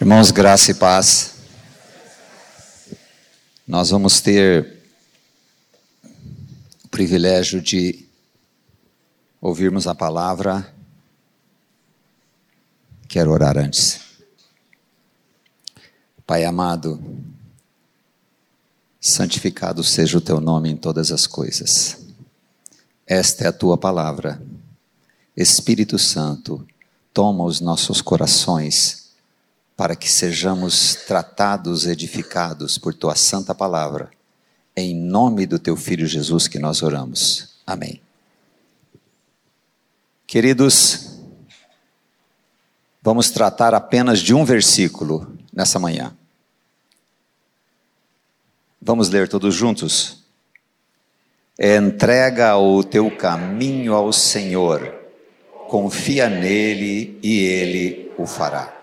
Irmãos, graça e paz. Nós vamos ter o privilégio de ouvirmos a palavra. Quero orar antes. Pai amado, santificado seja o teu nome em todas as coisas. Esta é a tua palavra. Espírito Santo, toma os nossos corações para que sejamos tratados, edificados por tua santa palavra. Em nome do teu filho Jesus que nós oramos. Amém. Queridos, vamos tratar apenas de um versículo nessa manhã. Vamos ler todos juntos? Entrega o teu caminho ao Senhor, confia nele e ele o fará.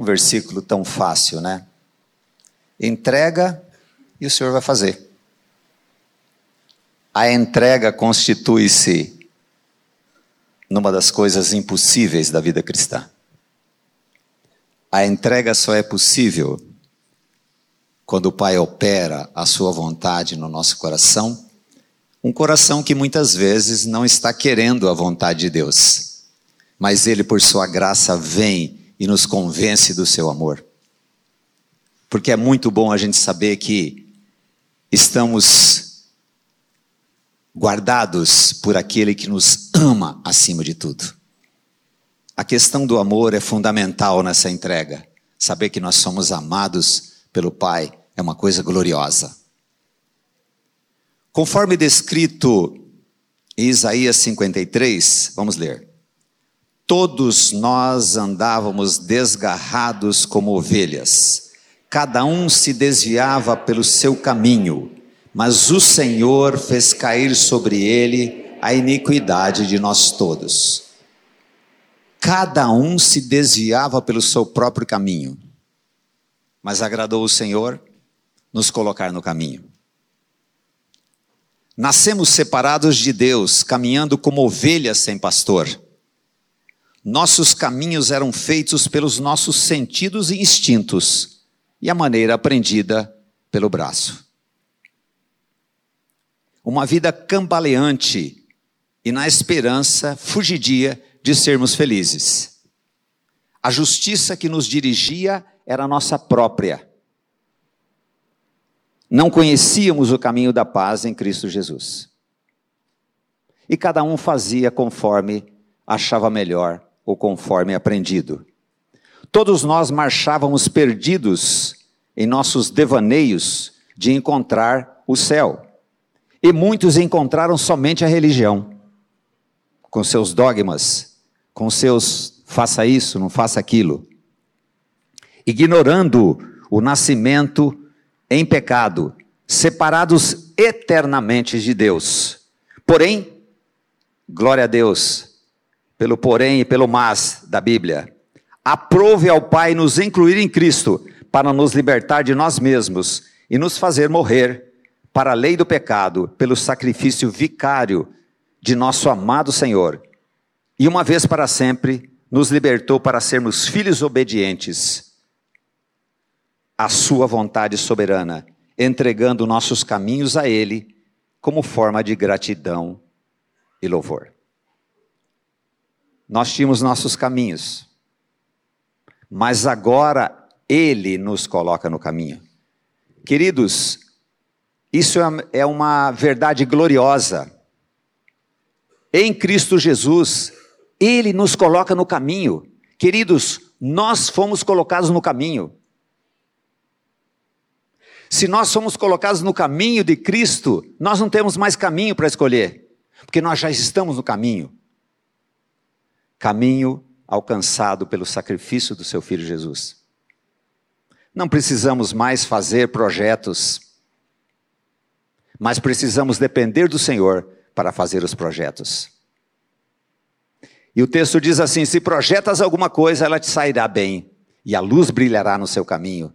Um versículo tão fácil, né? Entrega e o Senhor vai fazer. A entrega constitui-se numa das coisas impossíveis da vida cristã. A entrega só é possível quando o Pai opera a sua vontade no nosso coração, um coração que muitas vezes não está querendo a vontade de Deus, mas Ele, por sua graça, vem e nos convence do seu amor. Porque é muito bom a gente saber que estamos guardados por aquele que nos ama acima de tudo. A questão do amor é fundamental nessa entrega. Saber que nós somos amados pelo Pai é uma coisa gloriosa. Conforme descrito em Isaías 53, vamos ler. Todos nós andávamos desgarrados como ovelhas, cada um se desviava pelo seu caminho, mas o Senhor fez cair sobre ele a iniquidade de nós todos. Cada um se desviava pelo seu próprio caminho, mas agradou o Senhor nos colocar no caminho. Nascemos separados de Deus, caminhando como ovelhas sem pastor. Nossos caminhos eram feitos pelos nossos sentidos e instintos, e a maneira aprendida pelo braço. Uma vida cambaleante e na esperança fugidia de sermos felizes. A justiça que nos dirigia era nossa própria. Não conhecíamos o caminho da paz em Cristo Jesus. E cada um fazia conforme achava melhor ou conforme aprendido. Todos nós marchávamos perdidos em nossos devaneios de encontrar o céu. E muitos encontraram somente a religião, com seus dogmas, com seus faça isso, não faça aquilo, ignorando o nascimento em pecado, separados eternamente de Deus. Porém, glória a Deus, pelo porém e pelo mas da Bíblia. Aprove ao Pai nos incluir em Cristo para nos libertar de nós mesmos e nos fazer morrer para a lei do pecado pelo sacrifício vicário de nosso amado Senhor. E uma vez para sempre nos libertou para sermos filhos obedientes à sua vontade soberana, entregando nossos caminhos a ele como forma de gratidão e louvor. Nós tínhamos nossos caminhos, mas agora Ele nos coloca no caminho. Queridos, isso é, é uma verdade gloriosa. Em Cristo Jesus, Ele nos coloca no caminho. Queridos, nós fomos colocados no caminho. Se nós somos colocados no caminho de Cristo, nós não temos mais caminho para escolher, porque nós já estamos no caminho caminho alcançado pelo sacrifício do seu filho Jesus. Não precisamos mais fazer projetos, mas precisamos depender do Senhor para fazer os projetos. E o texto diz assim: se projetas alguma coisa, ela te sairá bem, e a luz brilhará no seu caminho.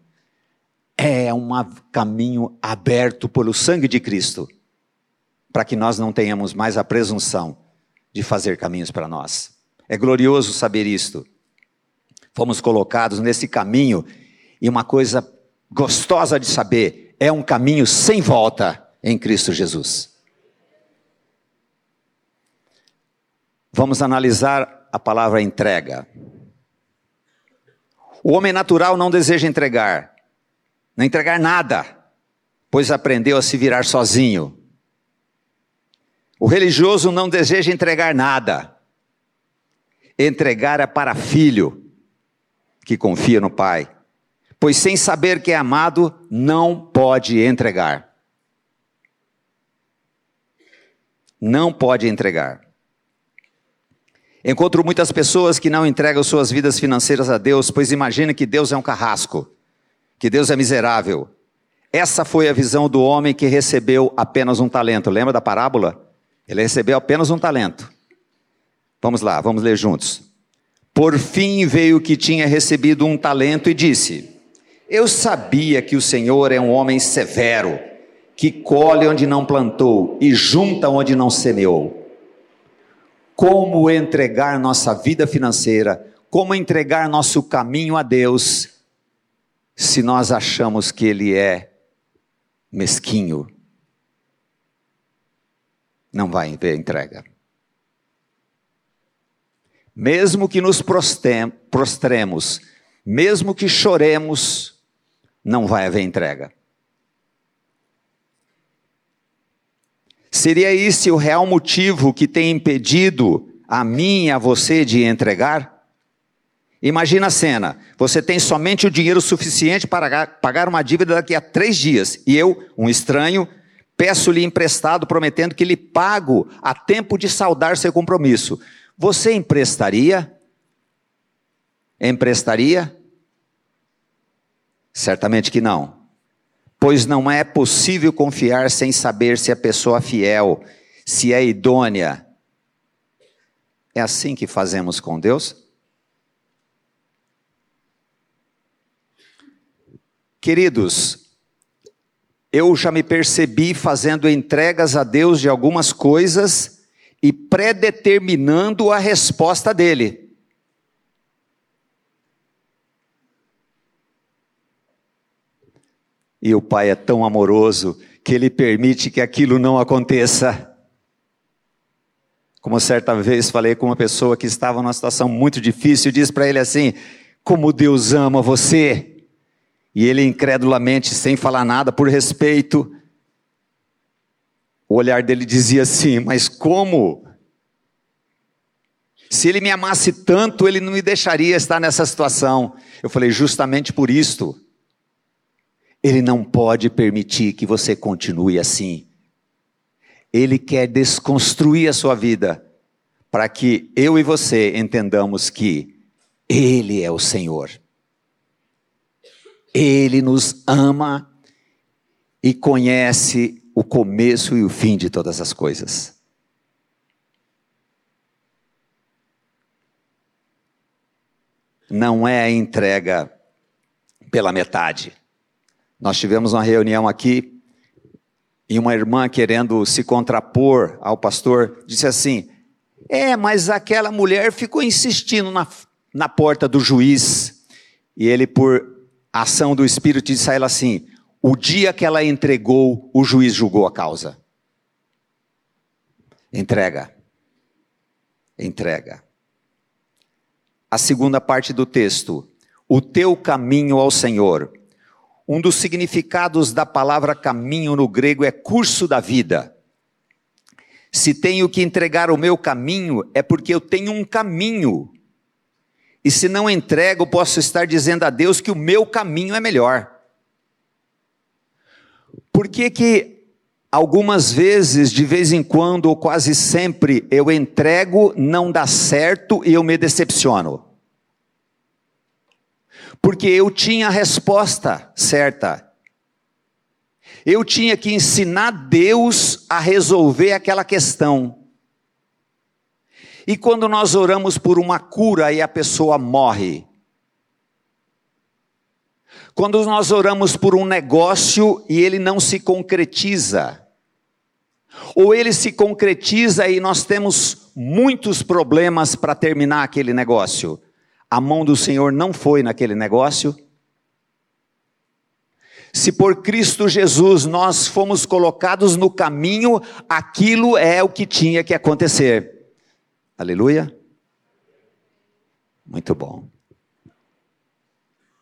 É um caminho aberto pelo sangue de Cristo, para que nós não tenhamos mais a presunção de fazer caminhos para nós. É glorioso saber isto. fomos colocados nesse caminho, e uma coisa gostosa de saber, é um caminho sem volta em Cristo Jesus. Vamos analisar a palavra entrega. O homem natural não deseja entregar, não entregar nada, pois aprendeu a se virar sozinho. O religioso não deseja entregar nada. Entregar é para filho que confia no Pai, pois sem saber que é amado, não pode entregar. Não pode entregar. Encontro muitas pessoas que não entregam suas vidas financeiras a Deus, pois imagina que Deus é um carrasco, que Deus é miserável. Essa foi a visão do homem que recebeu apenas um talento. Lembra da parábola? Ele recebeu apenas um talento. Vamos lá, vamos ler juntos. Por fim veio o que tinha recebido um talento e disse: Eu sabia que o Senhor é um homem severo, que colhe onde não plantou e junta onde não semeou. Como entregar nossa vida financeira, como entregar nosso caminho a Deus, se nós achamos que Ele é mesquinho? Não vai haver entrega mesmo que nos prostremos, mesmo que choremos, não vai haver entrega. Seria esse o real motivo que tem impedido a mim e a você de entregar? Imagina a cena: você tem somente o dinheiro suficiente para pagar uma dívida daqui a três dias, e eu, um estranho, peço-lhe emprestado, prometendo que lhe pago a tempo de saldar seu compromisso. Você emprestaria? Emprestaria? Certamente que não. Pois não é possível confiar sem saber se a pessoa é fiel, se é idônea. É assim que fazemos com Deus? Queridos, eu já me percebi fazendo entregas a Deus de algumas coisas e predeterminando a resposta dele. E o Pai é tão amoroso que ele permite que aquilo não aconteça. Como certa vez falei com uma pessoa que estava numa situação muito difícil, disse para ele assim: Como Deus ama você. E ele, incredulamente, sem falar nada, por respeito, o olhar dele dizia assim: Mas como? Se ele me amasse tanto, ele não me deixaria estar nessa situação. Eu falei: Justamente por isto. Ele não pode permitir que você continue assim. Ele quer desconstruir a sua vida para que eu e você entendamos que Ele é o Senhor. Ele nos ama e conhece o começo e o fim de todas as coisas. Não é a entrega pela metade. Nós tivemos uma reunião aqui e uma irmã querendo se contrapor ao pastor disse assim: É, mas aquela mulher ficou insistindo na, na porta do juiz. E ele, por ação do Espírito, disse a ela assim: o dia que ela entregou, o juiz julgou a causa. Entrega. Entrega. A segunda parte do texto. O teu caminho ao Senhor. Um dos significados da palavra caminho no grego é curso da vida. Se tenho que entregar o meu caminho, é porque eu tenho um caminho. E se não entrego, posso estar dizendo a Deus que o meu caminho é melhor. Por que que algumas vezes, de vez em quando ou quase sempre, eu entrego, não dá certo e eu me decepciono? Porque eu tinha a resposta certa. Eu tinha que ensinar Deus a resolver aquela questão. E quando nós oramos por uma cura e a pessoa morre, quando nós oramos por um negócio e ele não se concretiza, ou ele se concretiza e nós temos muitos problemas para terminar aquele negócio, a mão do Senhor não foi naquele negócio? Se por Cristo Jesus nós fomos colocados no caminho, aquilo é o que tinha que acontecer. Aleluia? Muito bom.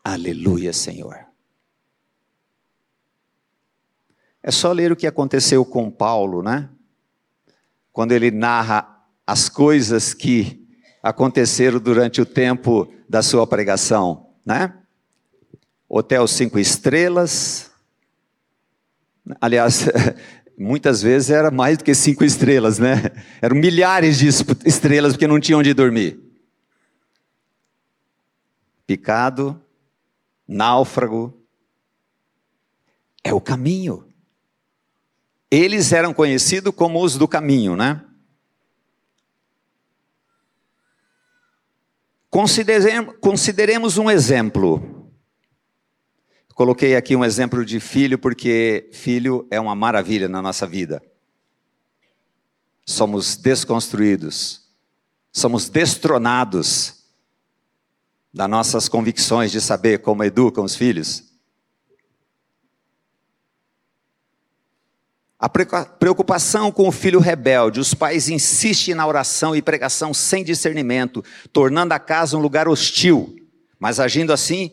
Aleluia, Senhor. É só ler o que aconteceu com Paulo, né? Quando ele narra as coisas que aconteceram durante o tempo da sua pregação, né? hotel cinco estrelas. Aliás, muitas vezes era mais do que cinco estrelas, né? Eram milhares de estrelas porque não tinham onde dormir. Picado, náufrago. É o caminho. Eles eram conhecidos como os do caminho, né? Consideremos um exemplo. Coloquei aqui um exemplo de filho, porque filho é uma maravilha na nossa vida. Somos desconstruídos, somos destronados das nossas convicções de saber como educam os filhos. A preocupação com o filho rebelde, os pais insistem na oração e pregação sem discernimento, tornando a casa um lugar hostil, mas agindo assim,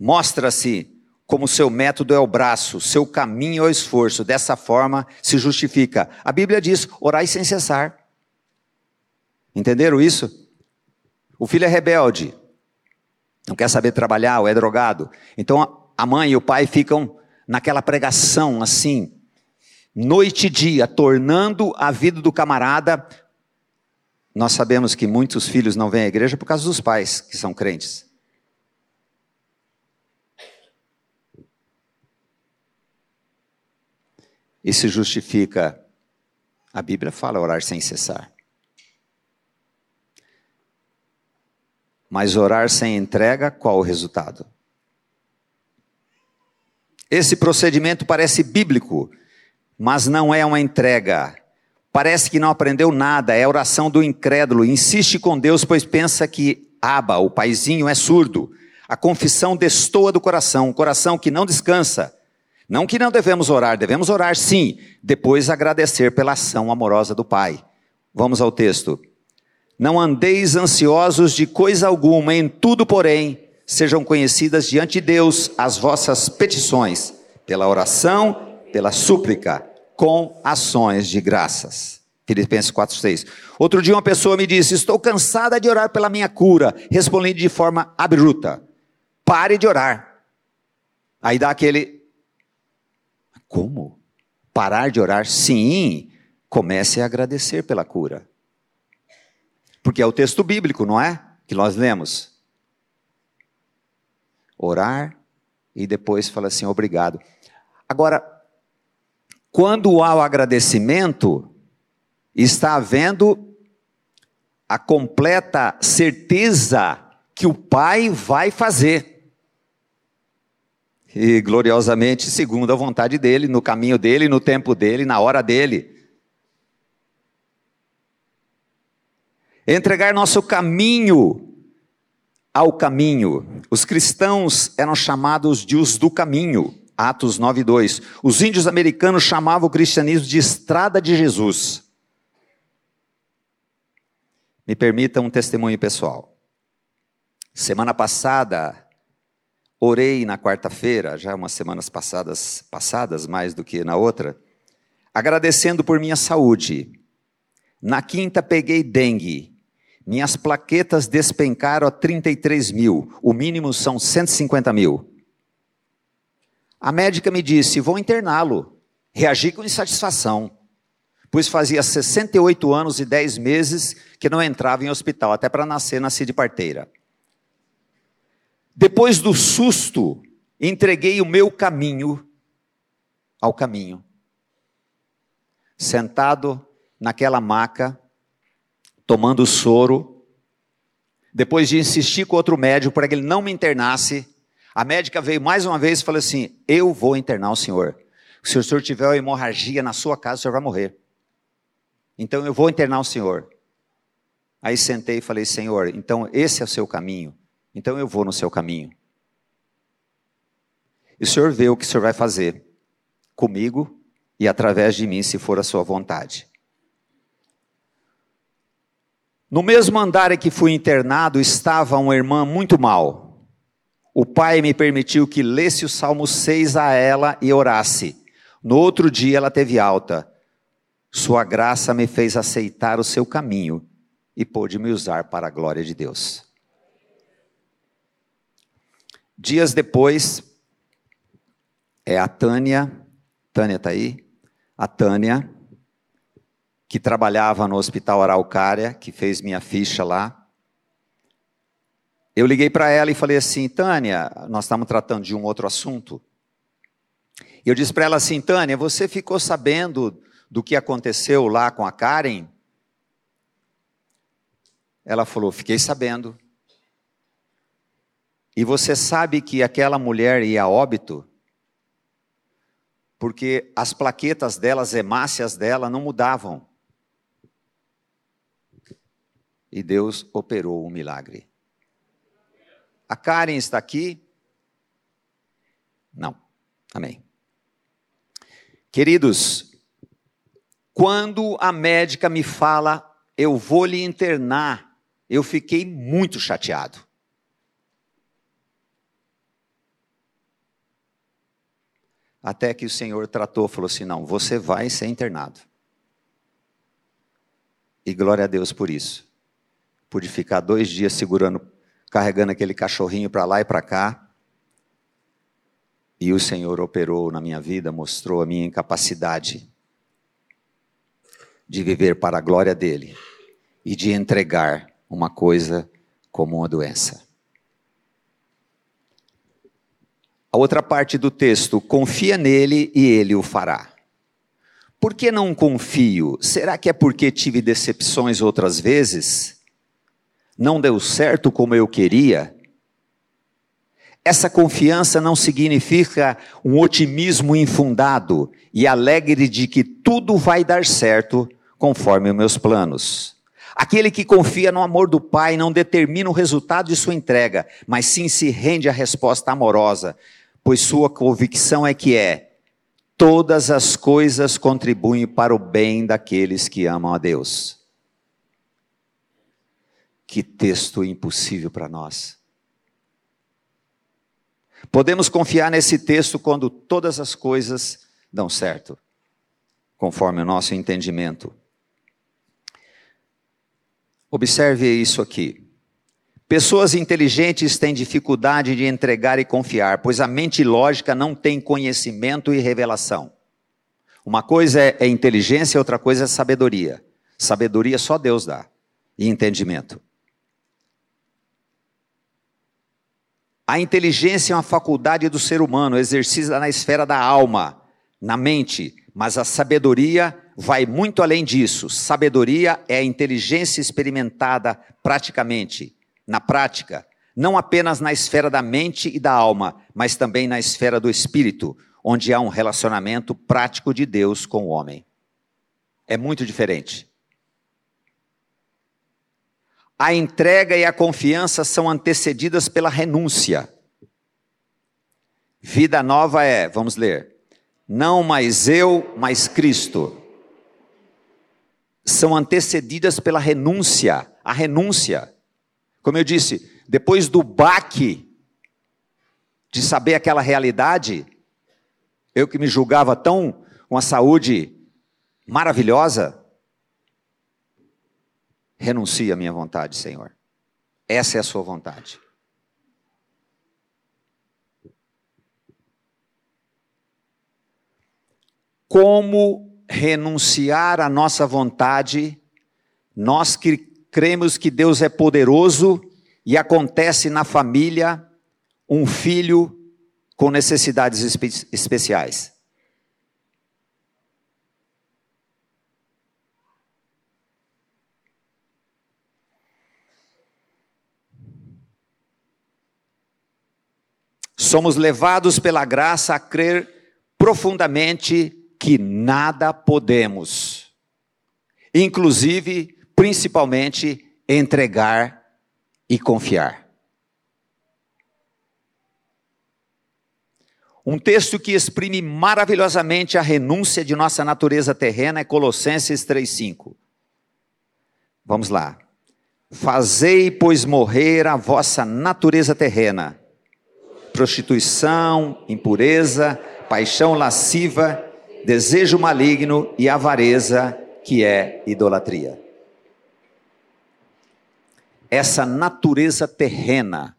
mostra-se como seu método é o braço, seu caminho é o esforço. Dessa forma se justifica. A Bíblia diz: orai sem cessar. Entenderam isso? O filho é rebelde, não quer saber trabalhar ou é drogado. Então a mãe e o pai ficam naquela pregação assim, noite e dia, tornando a vida do camarada. Nós sabemos que muitos filhos não vêm à igreja por causa dos pais que são crentes. e se justifica. A Bíblia fala orar sem cessar. Mas orar sem entrega, qual o resultado? Esse procedimento parece bíblico, mas não é uma entrega. Parece que não aprendeu nada, é a oração do incrédulo. Insiste com Deus, pois pensa que Aba, o paizinho, é surdo. A confissão destoa do coração, um coração que não descansa. Não que não devemos orar, devemos orar sim, depois agradecer pela ação amorosa do Pai. Vamos ao texto. Não andeis ansiosos de coisa alguma, em tudo, porém, sejam conhecidas diante de Deus as vossas petições, pela oração, pela súplica, com ações de graças. Filipenses 4,6. Outro dia uma pessoa me disse: Estou cansada de orar pela minha cura. Respondi de forma abrupta: Pare de orar. Aí dá aquele como? Parar de orar? Sim, comece a agradecer pela cura. Porque é o texto bíblico, não é? Que nós lemos. Orar e depois fala assim, obrigado. Agora, quando há o agradecimento, está havendo a completa certeza que o Pai vai fazer e gloriosamente segundo a vontade dele, no caminho dele, no tempo dele, na hora dele. Entregar nosso caminho ao caminho. Os cristãos eram chamados de os do caminho, Atos 9:2. Os índios americanos chamavam o cristianismo de estrada de Jesus. Me permita um testemunho pessoal. Semana passada, Orei na quarta-feira, já umas semanas passadas, passadas mais do que na outra, agradecendo por minha saúde. Na quinta peguei dengue. Minhas plaquetas despencaram a 33 mil. O mínimo são 150 mil. A médica me disse: vou interná-lo. Reagi com insatisfação, pois fazia 68 anos e 10 meses que não entrava em hospital. Até para nascer, nasci de parteira. Depois do susto, entreguei o meu caminho ao caminho. Sentado naquela maca, tomando soro, depois de insistir com outro médico para que ele não me internasse, a médica veio mais uma vez e falou assim: Eu vou internar o senhor. Se o senhor tiver uma hemorragia na sua casa, o senhor vai morrer. Então eu vou internar o senhor. Aí sentei e falei: Senhor, então esse é o seu caminho, então eu vou no seu caminho. E o Senhor vê o que o Senhor vai fazer comigo e através de mim, se for a sua vontade. No mesmo andar em que fui internado estava uma irmã muito mal. O pai me permitiu que lesse o Salmo 6 a ela e orasse. No outro dia ela teve alta. Sua graça me fez aceitar o seu caminho e pôde me usar para a glória de Deus. Dias depois, é a Tânia, Tânia está aí? A Tânia, que trabalhava no Hospital Araucária, que fez minha ficha lá. Eu liguei para ela e falei assim: Tânia, nós estamos tratando de um outro assunto. Eu disse para ela assim: Tânia, você ficou sabendo do que aconteceu lá com a Karen? Ela falou: Fiquei sabendo. E você sabe que aquela mulher ia a óbito? porque as plaquetas dela, as hemácias dela não mudavam. E Deus operou um milagre. A Karen está aqui? Não. Amém. Queridos, quando a médica me fala, eu vou lhe internar, eu fiquei muito chateado. Até que o Senhor tratou, falou assim: não, você vai ser internado. E glória a Deus por isso. Pude ficar dois dias segurando, carregando aquele cachorrinho para lá e para cá. E o Senhor operou na minha vida, mostrou a minha incapacidade de viver para a glória dele e de entregar uma coisa como uma doença. A outra parte do texto, confia nele e ele o fará. Por que não confio? Será que é porque tive decepções outras vezes? Não deu certo como eu queria? Essa confiança não significa um otimismo infundado e alegre de que tudo vai dar certo conforme os meus planos. Aquele que confia no amor do Pai não determina o resultado de sua entrega, mas sim se rende à resposta amorosa, pois sua convicção é que é: todas as coisas contribuem para o bem daqueles que amam a Deus. Que texto impossível para nós. Podemos confiar nesse texto quando todas as coisas dão certo, conforme o nosso entendimento. Observe isso aqui. Pessoas inteligentes têm dificuldade de entregar e confiar, pois a mente lógica não tem conhecimento e revelação. Uma coisa é, é inteligência, outra coisa é sabedoria. Sabedoria só Deus dá, e entendimento. A inteligência é uma faculdade do ser humano, exercida na esfera da alma, na mente, mas a sabedoria vai muito além disso. Sabedoria é a inteligência experimentada praticamente na prática, não apenas na esfera da mente e da alma, mas também na esfera do espírito, onde há um relacionamento prático de Deus com o homem. É muito diferente. A entrega e a confiança são antecedidas pela renúncia. Vida nova é, vamos ler, não mais eu, mas Cristo. São antecedidas pela renúncia, a renúncia. Como eu disse, depois do baque de saber aquela realidade, eu que me julgava tão com a saúde maravilhosa, renuncie à minha vontade, Senhor. Essa é a sua vontade. Como renunciar à nossa vontade, nós que cremos que Deus é poderoso e acontece na família um filho com necessidades espe especiais. Somos levados pela graça a crer profundamente que nada podemos, inclusive principalmente entregar e confiar. Um texto que exprime maravilhosamente a renúncia de nossa natureza terrena é Colossenses 3,5. Vamos lá. Fazei, pois, morrer a vossa natureza terrena, prostituição, impureza, paixão lasciva, desejo maligno e avareza, que é idolatria. Essa natureza terrena,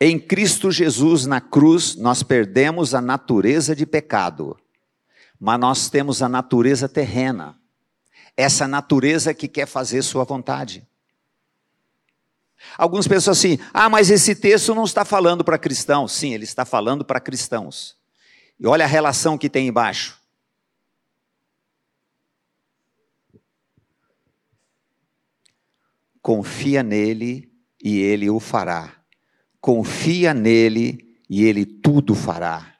em Cristo Jesus na cruz, nós perdemos a natureza de pecado, mas nós temos a natureza terrena, essa natureza que quer fazer Sua vontade. Alguns pensam assim: ah, mas esse texto não está falando para cristãos. Sim, ele está falando para cristãos. E olha a relação que tem embaixo. Confia nele e ele o fará. Confia nele e ele tudo fará.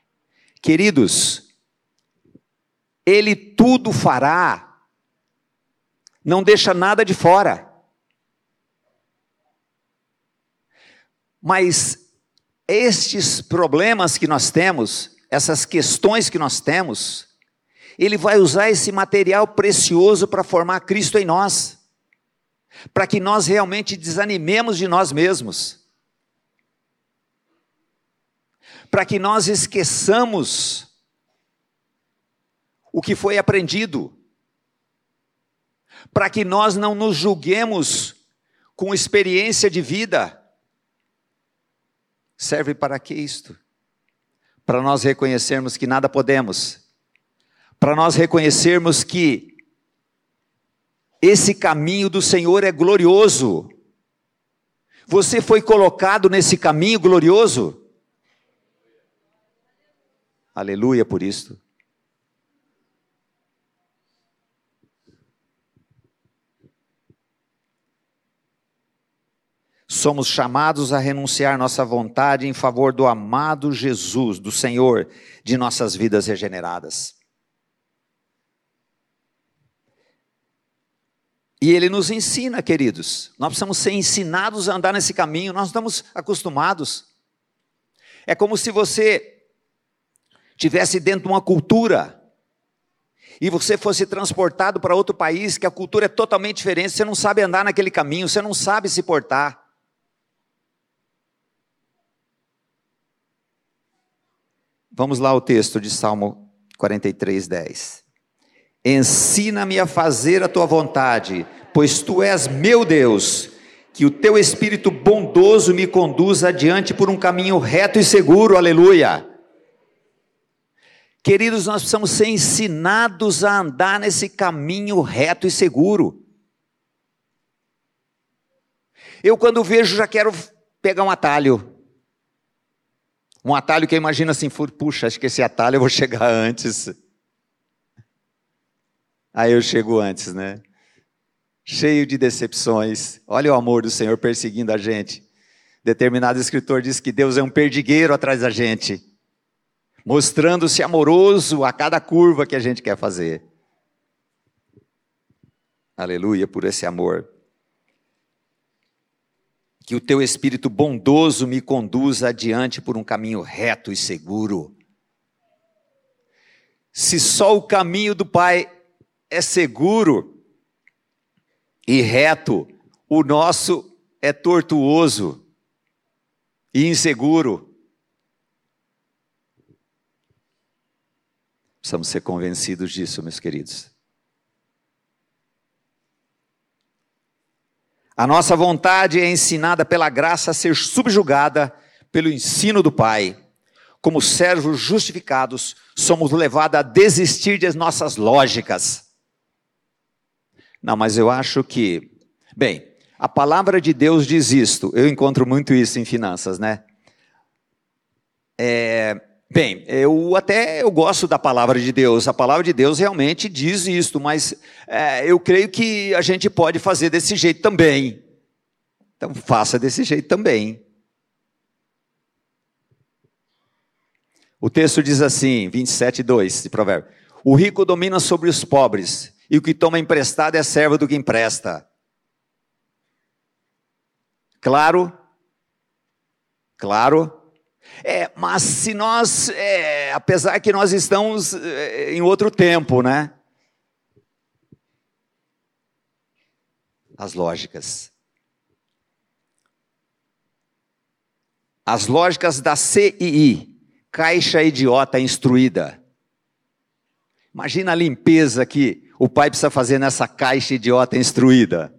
Queridos, ele tudo fará. Não deixa nada de fora. Mas estes problemas que nós temos, essas questões que nós temos, ele vai usar esse material precioso para formar Cristo em nós, para que nós realmente desanimemos de nós mesmos, para que nós esqueçamos o que foi aprendido, para que nós não nos julguemos com experiência de vida serve para que isto? Para nós reconhecermos que nada podemos, para nós reconhecermos que esse caminho do Senhor é glorioso. Você foi colocado nesse caminho glorioso? Aleluia por isto. Somos chamados a renunciar nossa vontade em favor do amado Jesus, do Senhor, de nossas vidas regeneradas. E ele nos ensina, queridos. Nós precisamos ser ensinados a andar nesse caminho, nós estamos acostumados. É como se você tivesse dentro de uma cultura e você fosse transportado para outro país que a cultura é totalmente diferente, você não sabe andar naquele caminho, você não sabe se portar. Vamos lá ao texto de Salmo 43, 10. Ensina-me a fazer a tua vontade, pois tu és meu Deus, que o teu espírito bondoso me conduza adiante por um caminho reto e seguro, aleluia. Queridos, nós precisamos ser ensinados a andar nesse caminho reto e seguro. Eu, quando vejo, já quero pegar um atalho. Um atalho que eu imagino assim, puxa, acho que esse atalho eu vou chegar antes. Aí eu chego antes, né? Cheio de decepções. Olha o amor do Senhor perseguindo a gente. Determinado escritor diz que Deus é um perdigueiro atrás da gente, mostrando-se amoroso a cada curva que a gente quer fazer. Aleluia por esse amor que o teu espírito bondoso me conduza adiante por um caminho reto e seguro. Se só o caminho do Pai é seguro e reto, o nosso é tortuoso e inseguro. Precisamos ser convencidos disso, meus queridos. A nossa vontade é ensinada pela graça a ser subjugada pelo ensino do Pai. Como servos justificados, somos levados a desistir de nossas lógicas. Não, mas eu acho que, bem, a palavra de Deus diz isto. Eu encontro muito isso em finanças, né? É, Bem, eu até eu gosto da palavra de Deus. A palavra de Deus realmente diz isto, mas é, eu creio que a gente pode fazer desse jeito também. Então faça desse jeito também. O texto diz assim, 27, 2 de provérbio. O rico domina sobre os pobres, e o que toma emprestado é servo do que empresta. Claro, claro. É, mas se nós, é, apesar que nós estamos é, em outro tempo, né? As lógicas. As lógicas da CII, Caixa Idiota Instruída. Imagina a limpeza que o pai precisa fazer nessa caixa idiota instruída.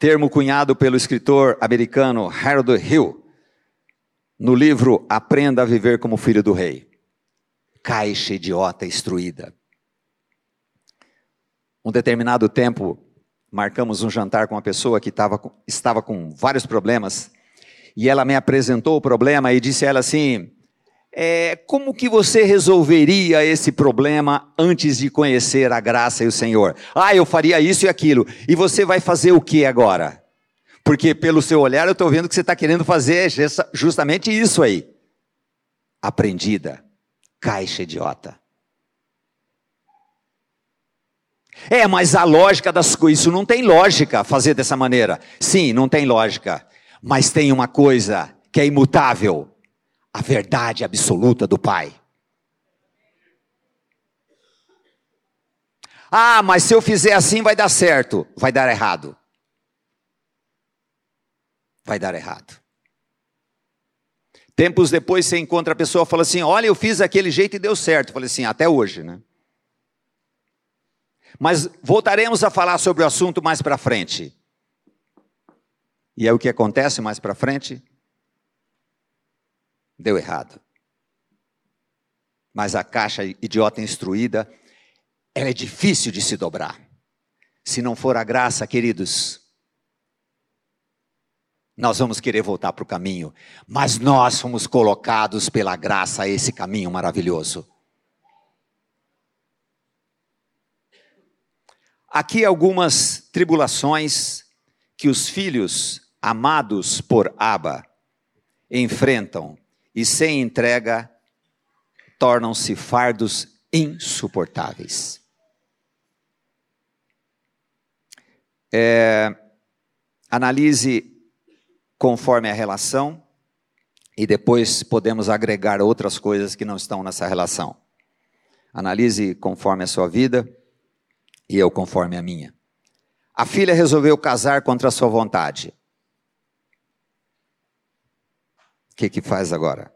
Termo cunhado pelo escritor americano Harold Hill, no livro Aprenda a Viver como Filho do Rei. Caixa idiota instruída. Um determinado tempo, marcamos um jantar com uma pessoa que tava, estava com vários problemas, e ela me apresentou o problema e disse a ela assim: é, como que você resolveria esse problema antes de conhecer a graça e o Senhor? Ah, eu faria isso e aquilo. E você vai fazer o que agora? Porque pelo seu olhar eu estou vendo que você está querendo fazer justamente isso aí. Aprendida. Caixa idiota. É, mas a lógica das coisas, isso não tem lógica fazer dessa maneira. Sim, não tem lógica. Mas tem uma coisa que é imutável a verdade absoluta do Pai. Ah, mas se eu fizer assim vai dar certo. Vai dar errado. Vai dar errado. Tempos depois você encontra a pessoa e fala assim: Olha, eu fiz aquele jeito e deu certo. Eu falei assim: Até hoje, né? Mas voltaremos a falar sobre o assunto mais para frente. E é o que acontece mais para frente? Deu errado. Mas a caixa idiota instruída, ela é difícil de se dobrar. Se não for a graça, queridos, nós vamos querer voltar para o caminho, mas nós fomos colocados pela graça a esse caminho maravilhoso. Aqui algumas tribulações que os filhos amados por Abba enfrentam e sem entrega tornam-se fardos insuportáveis. É, analise conforme a relação e depois podemos agregar outras coisas que não estão nessa relação. Analise conforme a sua vida e eu conforme a minha. A filha resolveu casar contra a sua vontade. Que, que faz agora?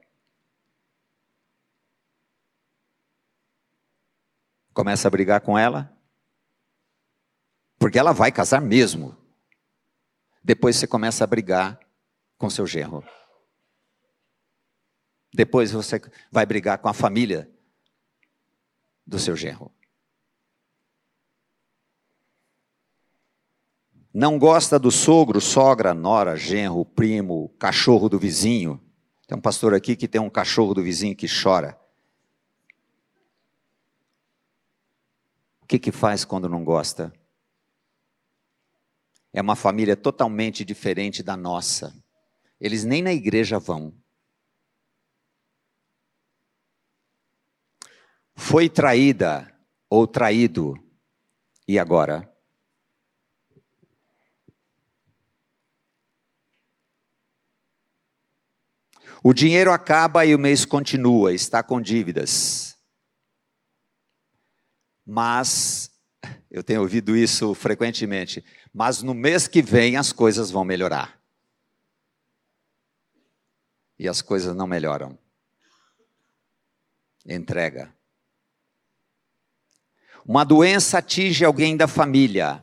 Começa a brigar com ela, porque ela vai casar mesmo. Depois você começa a brigar com seu genro. Depois você vai brigar com a família do seu genro. Não gosta do sogro, sogra, nora, genro, primo, cachorro do vizinho. Tem um pastor aqui que tem um cachorro do vizinho que chora. O que, que faz quando não gosta? É uma família totalmente diferente da nossa. Eles nem na igreja vão. Foi traída ou traído, e agora? O dinheiro acaba e o mês continua, está com dívidas. Mas, eu tenho ouvido isso frequentemente, mas no mês que vem as coisas vão melhorar. E as coisas não melhoram. Entrega. Uma doença atinge alguém da família.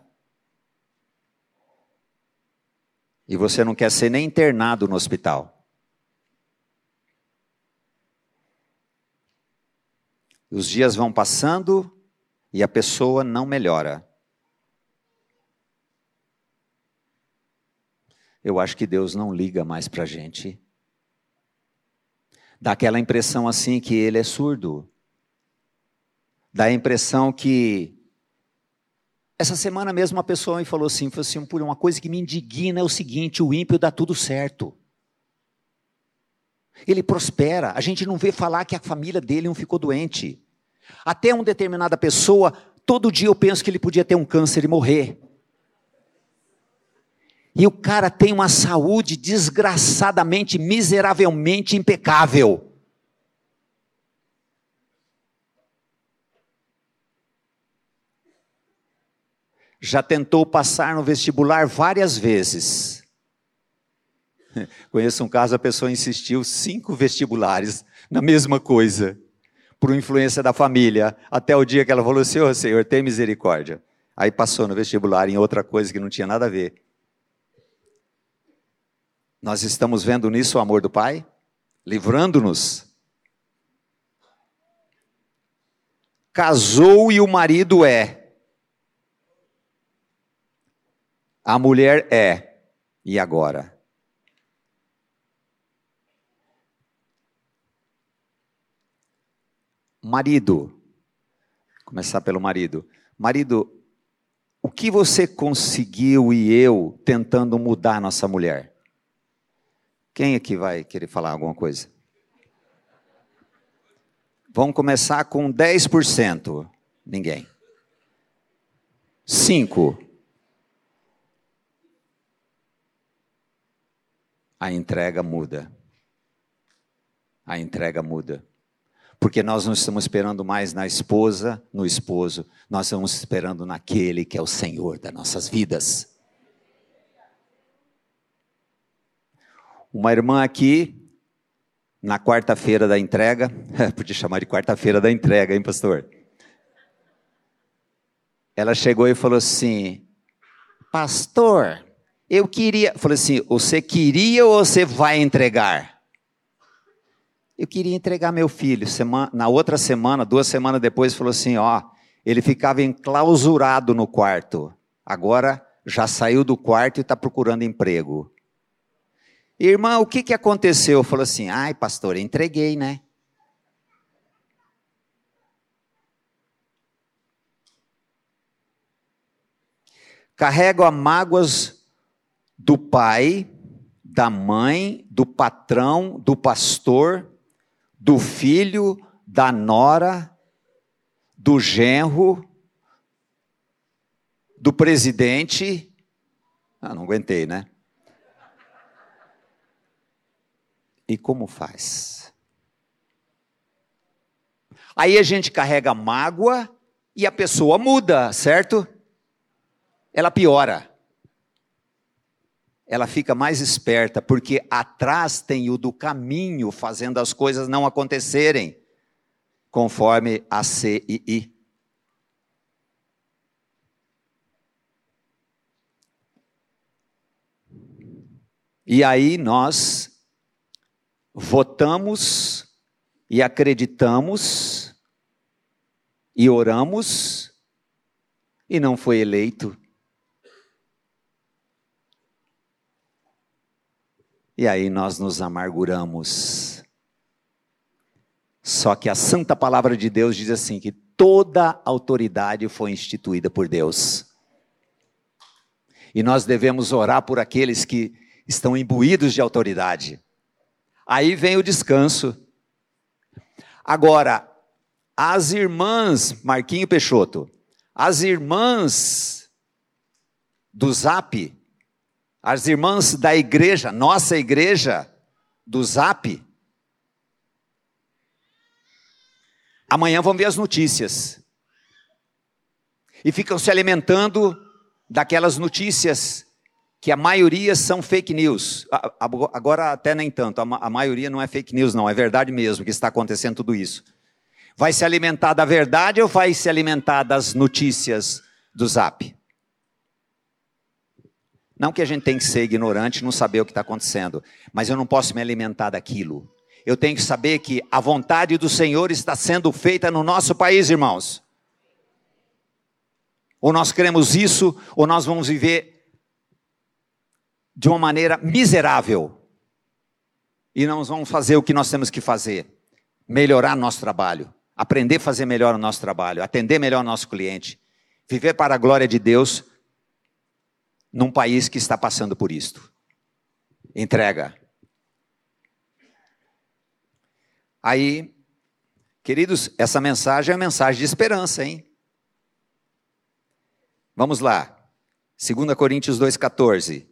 E você não quer ser nem internado no hospital. Os dias vão passando e a pessoa não melhora. Eu acho que Deus não liga mais para a gente. Dá aquela impressão assim que ele é surdo. Dá a impressão que. Essa semana mesmo uma pessoa me falou assim, falou assim, por uma coisa que me indigna é o seguinte, o ímpio dá tudo certo. Ele prospera. A gente não vê falar que a família dele não ficou doente. Até uma determinada pessoa, todo dia eu penso que ele podia ter um câncer e morrer. E o cara tem uma saúde desgraçadamente, miseravelmente impecável. Já tentou passar no vestibular várias vezes. Conheço um caso, a pessoa insistiu cinco vestibulares na mesma coisa, por influência da família, até o dia que ela falou oh, Senhor, tem misericórdia. Aí passou no vestibular em outra coisa que não tinha nada a ver. Nós estamos vendo nisso o amor do Pai, livrando-nos. Casou e o marido é. A mulher é. E agora? Marido. Começar pelo marido. Marido, o que você conseguiu e eu tentando mudar nossa mulher? Quem aqui vai querer falar alguma coisa? Vamos começar com 10%. Ninguém. 5. A entrega muda. A entrega muda. Porque nós não estamos esperando mais na esposa, no esposo, nós estamos esperando naquele que é o Senhor das nossas vidas. Uma irmã aqui, na quarta-feira da entrega, podia chamar de quarta-feira da entrega, hein, pastor? Ela chegou e falou assim: Pastor, eu queria. Falei assim: Você queria ou você vai entregar? Eu queria entregar meu filho. Semana, na outra semana, duas semanas depois, falou assim: Ó, ele ficava enclausurado no quarto. Agora já saiu do quarto e está procurando emprego. Irmã, o que, que aconteceu? Falou assim: ai, pastor, entreguei, né? Carrego as mágoas do pai, da mãe, do patrão, do pastor, do filho, da nora, do genro, do presidente. Ah, não aguentei, né? E como faz? Aí a gente carrega mágoa e a pessoa muda, certo? Ela piora. Ela fica mais esperta, porque atrás tem o do caminho fazendo as coisas não acontecerem, conforme a C e I. E aí nós votamos e acreditamos e oramos e não foi eleito. E aí nós nos amarguramos. Só que a santa palavra de Deus diz assim: que toda autoridade foi instituída por Deus. E nós devemos orar por aqueles que estão imbuídos de autoridade. Aí vem o descanso. Agora, as irmãs, Marquinho Peixoto, as irmãs do Zap, as irmãs da igreja, nossa igreja do Zap, amanhã vão ver as notícias. E ficam se alimentando daquelas notícias que a maioria são fake news. Agora até nem tanto, a maioria não é fake news, não, é verdade mesmo que está acontecendo tudo isso. Vai se alimentar da verdade ou vai se alimentar das notícias do zap? Não que a gente tem que ser ignorante não saber o que está acontecendo, mas eu não posso me alimentar daquilo. Eu tenho que saber que a vontade do Senhor está sendo feita no nosso país, irmãos. Ou nós cremos isso, ou nós vamos viver de uma maneira miserável. E nós vamos fazer o que nós temos que fazer: melhorar nosso trabalho, aprender a fazer melhor o nosso trabalho, atender melhor o nosso cliente, viver para a glória de Deus num país que está passando por isto. Entrega. Aí, queridos, essa mensagem é uma mensagem de esperança, hein? Vamos lá. 2 Coríntios 2,14.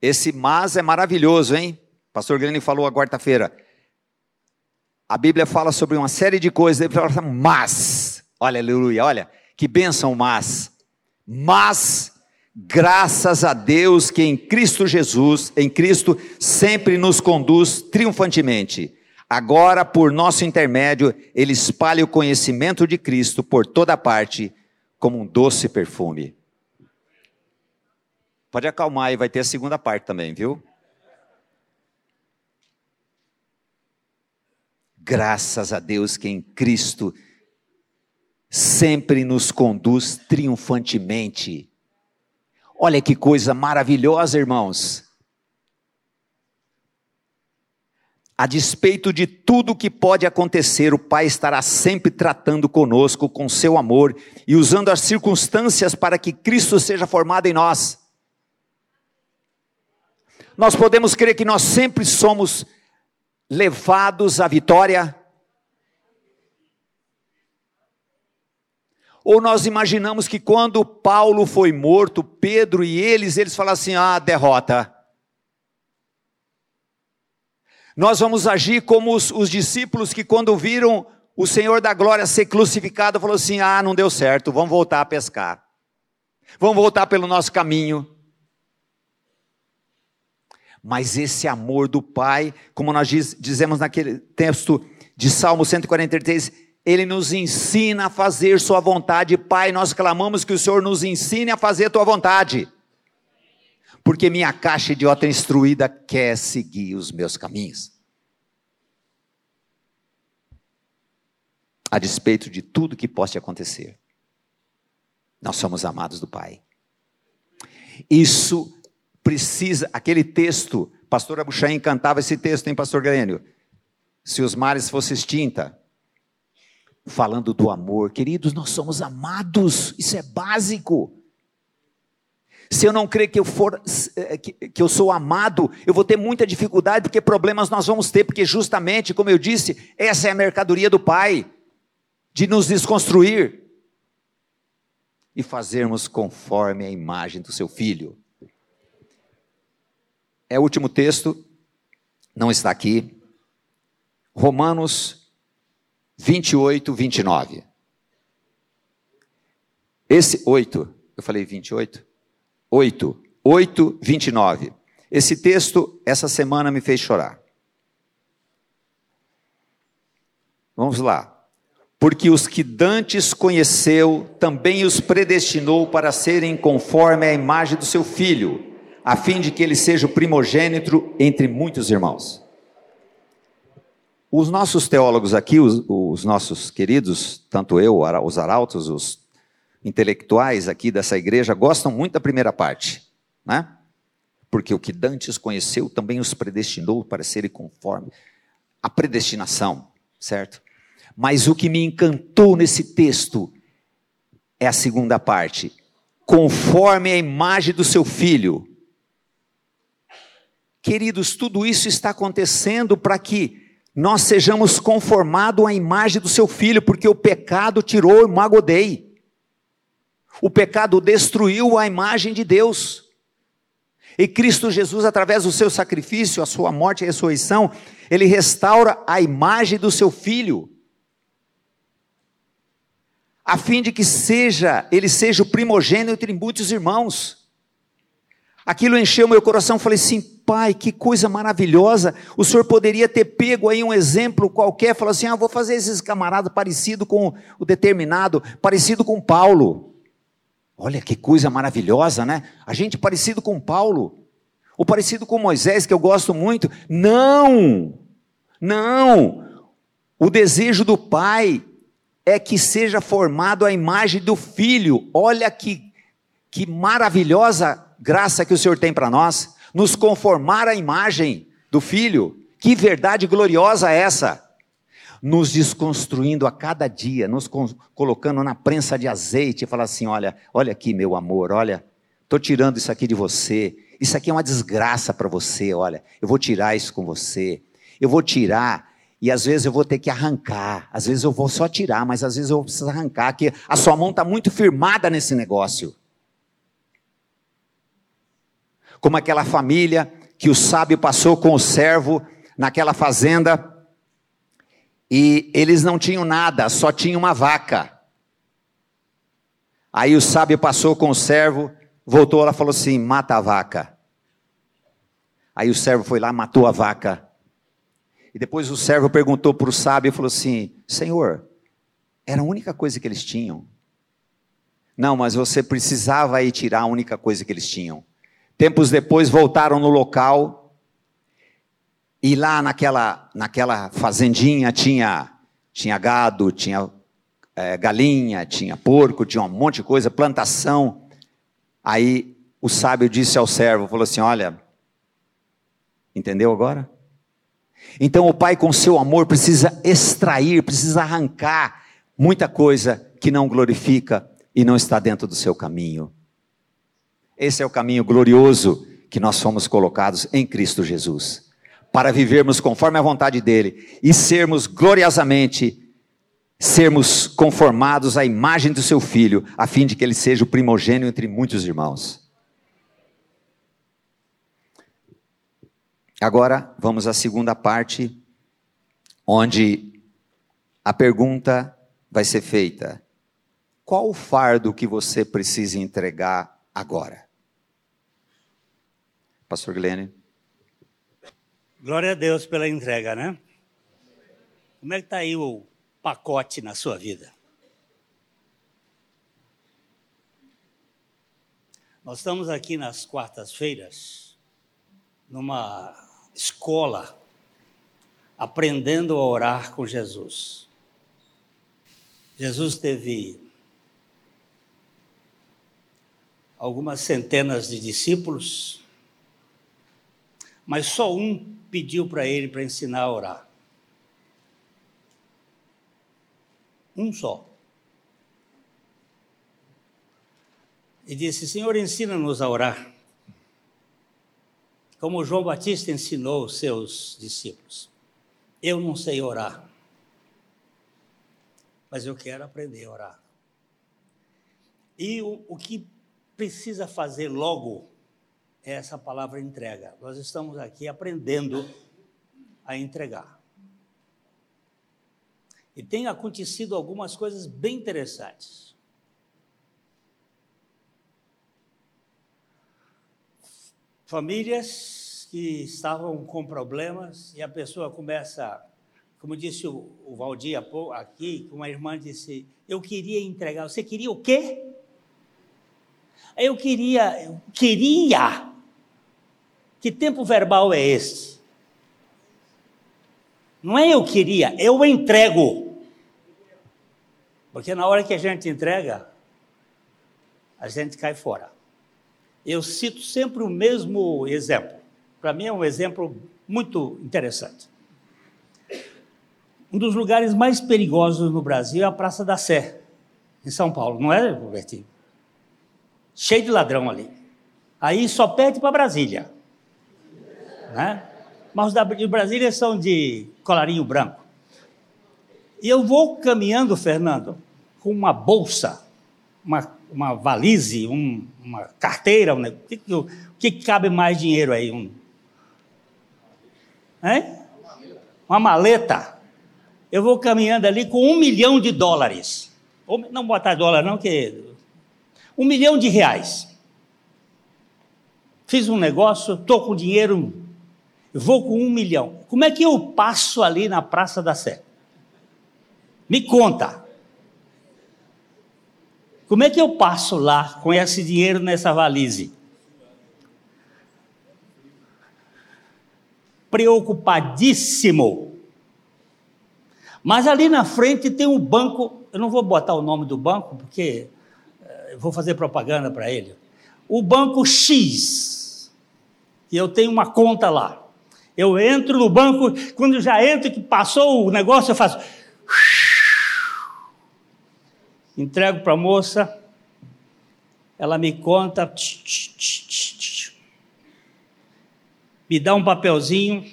Esse mas é maravilhoso, hein? Pastor Grêmio falou a quarta-feira. A Bíblia fala sobre uma série de coisas, fala, mas, olha, aleluia, olha, que bênção, mas, mas, graças a Deus que em Cristo Jesus, em Cristo, sempre nos conduz triunfantemente. Agora, por nosso intermédio, ele espalha o conhecimento de Cristo por toda parte, como um doce perfume. Pode acalmar aí, vai ter a segunda parte também, viu? Graças a Deus que em Cristo sempre nos conduz triunfantemente. Olha que coisa maravilhosa, irmãos. A despeito de tudo que pode acontecer, o Pai estará sempre tratando conosco com seu amor e usando as circunstâncias para que Cristo seja formado em nós. Nós podemos crer que nós sempre somos levados à vitória? Ou nós imaginamos que quando Paulo foi morto, Pedro e eles, eles falam assim: ah, derrota. Nós vamos agir como os, os discípulos que, quando viram o Senhor da glória ser crucificado, falou assim: ah, não deu certo, vamos voltar a pescar. Vamos voltar pelo nosso caminho mas esse amor do Pai, como nós diz, dizemos naquele texto de Salmo 143, ele nos ensina a fazer Sua vontade. Pai, nós clamamos que o Senhor nos ensine a fazer Tua vontade, porque minha caixa idiota instruída quer seguir os meus caminhos. A despeito de tudo que possa acontecer, nós somos amados do Pai. Isso precisa, aquele texto, pastor Abuchain cantava esse texto, hein, pastor Grênio? Se os mares fossem extinta, falando do amor, queridos, nós somos amados, isso é básico. Se eu não crer que eu for, eh, que eu sou amado, eu vou ter muita dificuldade, porque problemas nós vamos ter, porque justamente, como eu disse, essa é a mercadoria do Pai, de nos desconstruir e fazermos conforme a imagem do seu filho é o último texto, não está aqui. Romanos 28, 29. Esse 8, eu falei 28? 8, 8, 29. Esse texto, essa semana, me fez chorar. Vamos lá. Porque os que dantes conheceu, também os predestinou para serem conforme a imagem do seu filho a fim de que ele seja o primogênito entre muitos irmãos. Os nossos teólogos aqui, os, os nossos queridos, tanto eu, os arautos, os intelectuais aqui dessa igreja, gostam muito da primeira parte, né? Porque o que Dantes conheceu também os predestinou para serem conforme a predestinação, certo? Mas o que me encantou nesse texto é a segunda parte. Conforme a imagem do seu filho, Queridos, tudo isso está acontecendo para que nós sejamos conformados à imagem do seu filho, porque o pecado tirou o magodei. O pecado destruiu a imagem de Deus. E Cristo Jesus, através do seu sacrifício, a sua morte e ressurreição, ele restaura a imagem do seu filho. A fim de que seja, ele seja o primogênito entre muitos irmãos. Aquilo encheu meu coração, falei assim, pai, que coisa maravilhosa. O senhor poderia ter pego aí um exemplo qualquer, falou assim: ah, vou fazer esses camaradas parecido com o determinado, parecido com Paulo. Olha que coisa maravilhosa, né? A gente parecido com Paulo, ou parecido com Moisés, que eu gosto muito. Não, não. O desejo do pai é que seja formado a imagem do filho. Olha que, que maravilhosa graça que o Senhor tem para nós, nos conformar à imagem do Filho. Que verdade gloriosa é essa! Nos desconstruindo a cada dia, nos colocando na prensa de azeite e falar assim: olha, olha aqui, meu amor, olha, estou tirando isso aqui de você. Isso aqui é uma desgraça para você, olha, eu vou tirar isso com você. Eu vou tirar e às vezes eu vou ter que arrancar, às vezes eu vou só tirar, mas às vezes eu vou precisar arrancar, que a sua mão está muito firmada nesse negócio. Como aquela família que o sábio passou com o servo naquela fazenda e eles não tinham nada, só tinha uma vaca. Aí o sábio passou com o servo, voltou, ela falou assim: mata a vaca. Aí o servo foi lá, matou a vaca. E depois o servo perguntou para o sábio e falou assim: Senhor, era a única coisa que eles tinham. Não, mas você precisava ir tirar a única coisa que eles tinham. Tempos depois voltaram no local e lá naquela, naquela fazendinha tinha, tinha gado, tinha é, galinha, tinha porco, tinha um monte de coisa, plantação. Aí o sábio disse ao servo, falou assim, olha, entendeu agora? Então o pai com seu amor precisa extrair, precisa arrancar muita coisa que não glorifica e não está dentro do seu caminho. Esse é o caminho glorioso que nós fomos colocados em Cristo Jesus, para vivermos conforme a vontade dele e sermos gloriosamente sermos conformados à imagem do seu filho, a fim de que ele seja o primogênio entre muitos irmãos. Agora vamos à segunda parte, onde a pergunta vai ser feita: qual o fardo que você precisa entregar agora? Pastor Glenn. Glória a Deus pela entrega, né? Como é que está aí o pacote na sua vida? Nós estamos aqui nas quartas-feiras, numa escola, aprendendo a orar com Jesus. Jesus teve algumas centenas de discípulos, mas só um pediu para ele para ensinar a orar. Um só. E disse: Senhor, ensina-nos a orar, como João Batista ensinou os seus discípulos. Eu não sei orar mas eu quero aprender a orar. E o, o que precisa fazer logo é essa palavra entrega. Nós estamos aqui aprendendo a entregar. E tem acontecido algumas coisas bem interessantes. Famílias que estavam com problemas e a pessoa começa como disse o, o Valdir aqui, uma irmã disse, eu queria entregar. Você queria o quê? Eu queria, eu queria. Que tempo verbal é esse? Não é eu queria, eu entrego. Porque na hora que a gente entrega, a gente cai fora. Eu cito sempre o mesmo exemplo. Para mim é um exemplo muito interessante. Um dos lugares mais perigosos no Brasil é a Praça da Sé, em São Paulo, não é, Robertinho? Cheio de ladrão ali. Aí só pede para Brasília. Né? Mas os de Brasília são de colarinho branco. E eu vou caminhando, Fernando, com uma bolsa, uma, uma valise, um, uma carteira, um, o, que, o que cabe mais dinheiro aí? Um, hein? Uma maleta eu vou caminhando ali com um milhão de dólares. Não botar dólar, não, que. Um milhão de reais. Fiz um negócio, estou com dinheiro, vou com um milhão. Como é que eu passo ali na Praça da Sé? Me conta. Como é que eu passo lá com esse dinheiro nessa valise? Preocupadíssimo mas ali na frente tem um banco, eu não vou botar o nome do banco, porque eh, eu vou fazer propaganda para ele. O banco X, e eu tenho uma conta lá. Eu entro no banco, quando já entro, que passou o negócio, eu faço. Entrego para a moça, ela me conta, me dá um papelzinho,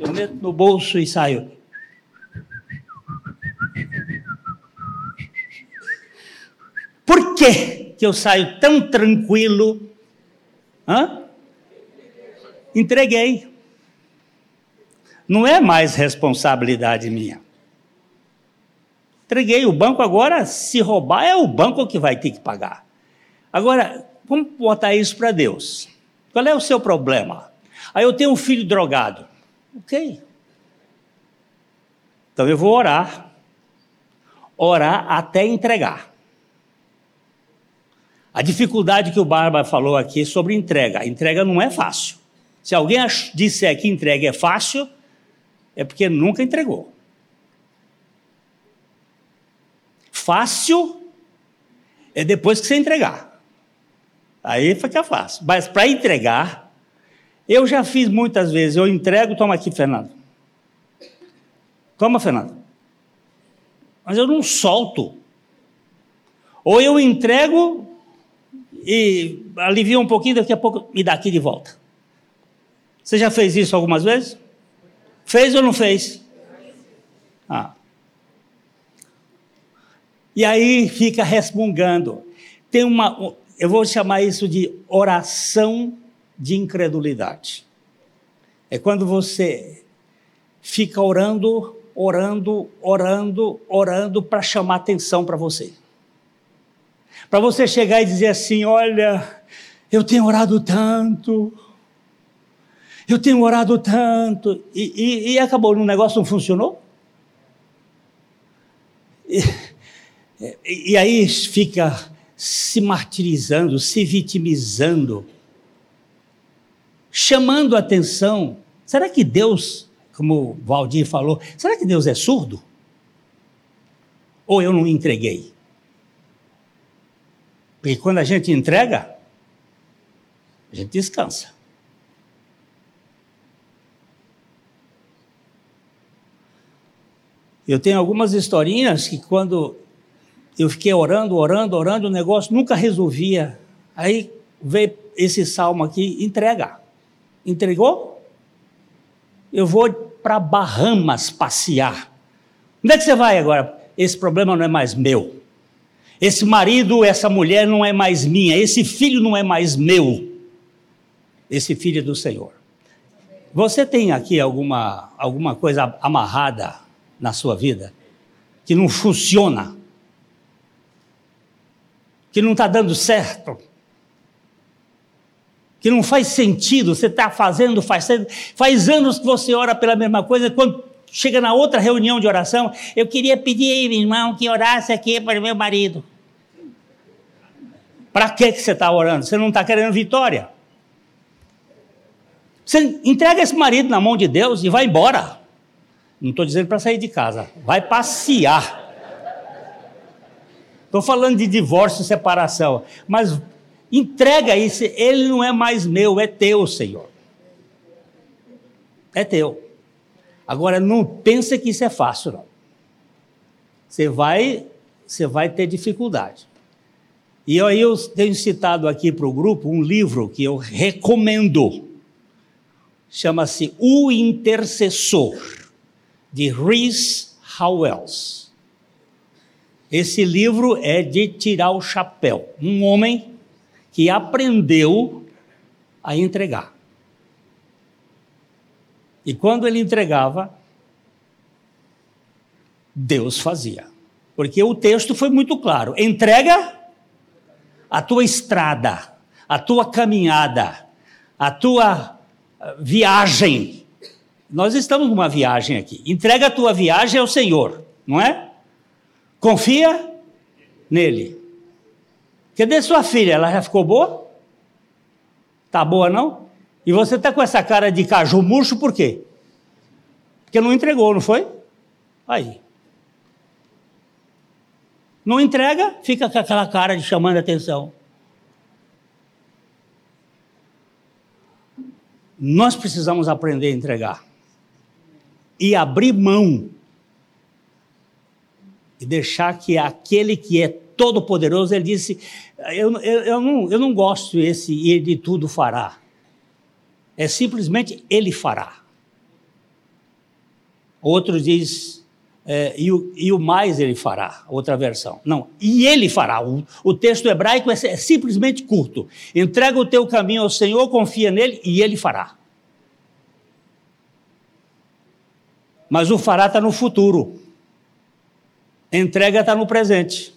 eu meto no bolso e saio. Por que, que eu saio tão tranquilo Hã? Entreguei. Não é mais responsabilidade minha. Entreguei o banco agora, se roubar é o banco que vai ter que pagar. Agora, vamos botar isso para Deus. Qual é o seu problema? Aí eu tenho um filho drogado. Ok. Então eu vou orar. Orar até entregar. A dificuldade que o Barba falou aqui sobre entrega. Entrega não é fácil. Se alguém disser que entrega é fácil, é porque nunca entregou. Fácil é depois que você entregar. Aí fica fácil. Mas para entregar, eu já fiz muitas vezes. Eu entrego, toma aqui, Fernando. Toma, Fernando. Mas eu não solto. Ou eu entrego e alivio um pouquinho, daqui a pouco me dá aqui de volta. Você já fez isso algumas vezes? Fez ou não fez? Ah. E aí fica resmungando. Tem uma, eu vou chamar isso de oração de incredulidade. É quando você fica orando, orando, orando, orando para chamar atenção para você. Para você chegar e dizer assim: olha, eu tenho orado tanto, eu tenho orado tanto, e, e, e acabou, o negócio não funcionou? E, e aí fica se martirizando, se vitimizando, chamando atenção. Será que Deus, como o Valdir falou, será que Deus é surdo? Ou eu não entreguei? Porque quando a gente entrega, a gente descansa. Eu tenho algumas historinhas que quando eu fiquei orando, orando, orando, o negócio nunca resolvia. Aí veio esse salmo aqui, entrega. Entregou? Eu vou para Bahamas passear. Onde é que você vai agora? Esse problema não é mais meu. Esse marido, essa mulher não é mais minha. Esse filho não é mais meu. Esse filho é do Senhor. Você tem aqui alguma, alguma coisa amarrada na sua vida que não funciona? que não está dando certo, que não faz sentido, você está fazendo, faz, faz anos que você ora pela mesma coisa, quando chega na outra reunião de oração, eu queria pedir, irmão, que orasse aqui para meu marido. Para que você está orando? Você não está querendo vitória? Você entrega esse marido na mão de Deus e vai embora. Não estou dizendo para sair de casa, vai passear. Estou falando de divórcio e separação. Mas entrega isso, ele não é mais meu, é teu, Senhor. É teu. Agora não pensa que isso é fácil, não. Você vai, você vai ter dificuldade. E aí eu tenho citado aqui para o grupo um livro que eu recomendo. Chama-se O Intercessor, de Rhys Howells. Esse livro é de tirar o chapéu. Um homem que aprendeu a entregar. E quando ele entregava, Deus fazia. Porque o texto foi muito claro: entrega a tua estrada, a tua caminhada, a tua ah, viagem. Nós estamos numa viagem aqui. Entrega a tua viagem ao Senhor, não é? Confia nele. Cadê sua filha? Ela já ficou boa? Tá boa não? E você tá com essa cara de caju murcho por quê? Porque não entregou, não foi? Aí. Não entrega, fica com aquela cara de chamando atenção. Nós precisamos aprender a entregar e abrir mão e deixar que aquele que é todo-poderoso, ele disse: eu, eu, eu, não, eu não gosto esse e de tudo fará. É simplesmente ele fará. Outro diz: é, e, o, e, o, mais ele fará, outra versão. Não, e ele fará. O, o texto hebraico é, é, simplesmente curto. Entrega o teu caminho ao Senhor, confia nele e ele fará. Mas o fará está no futuro. Entrega está no presente.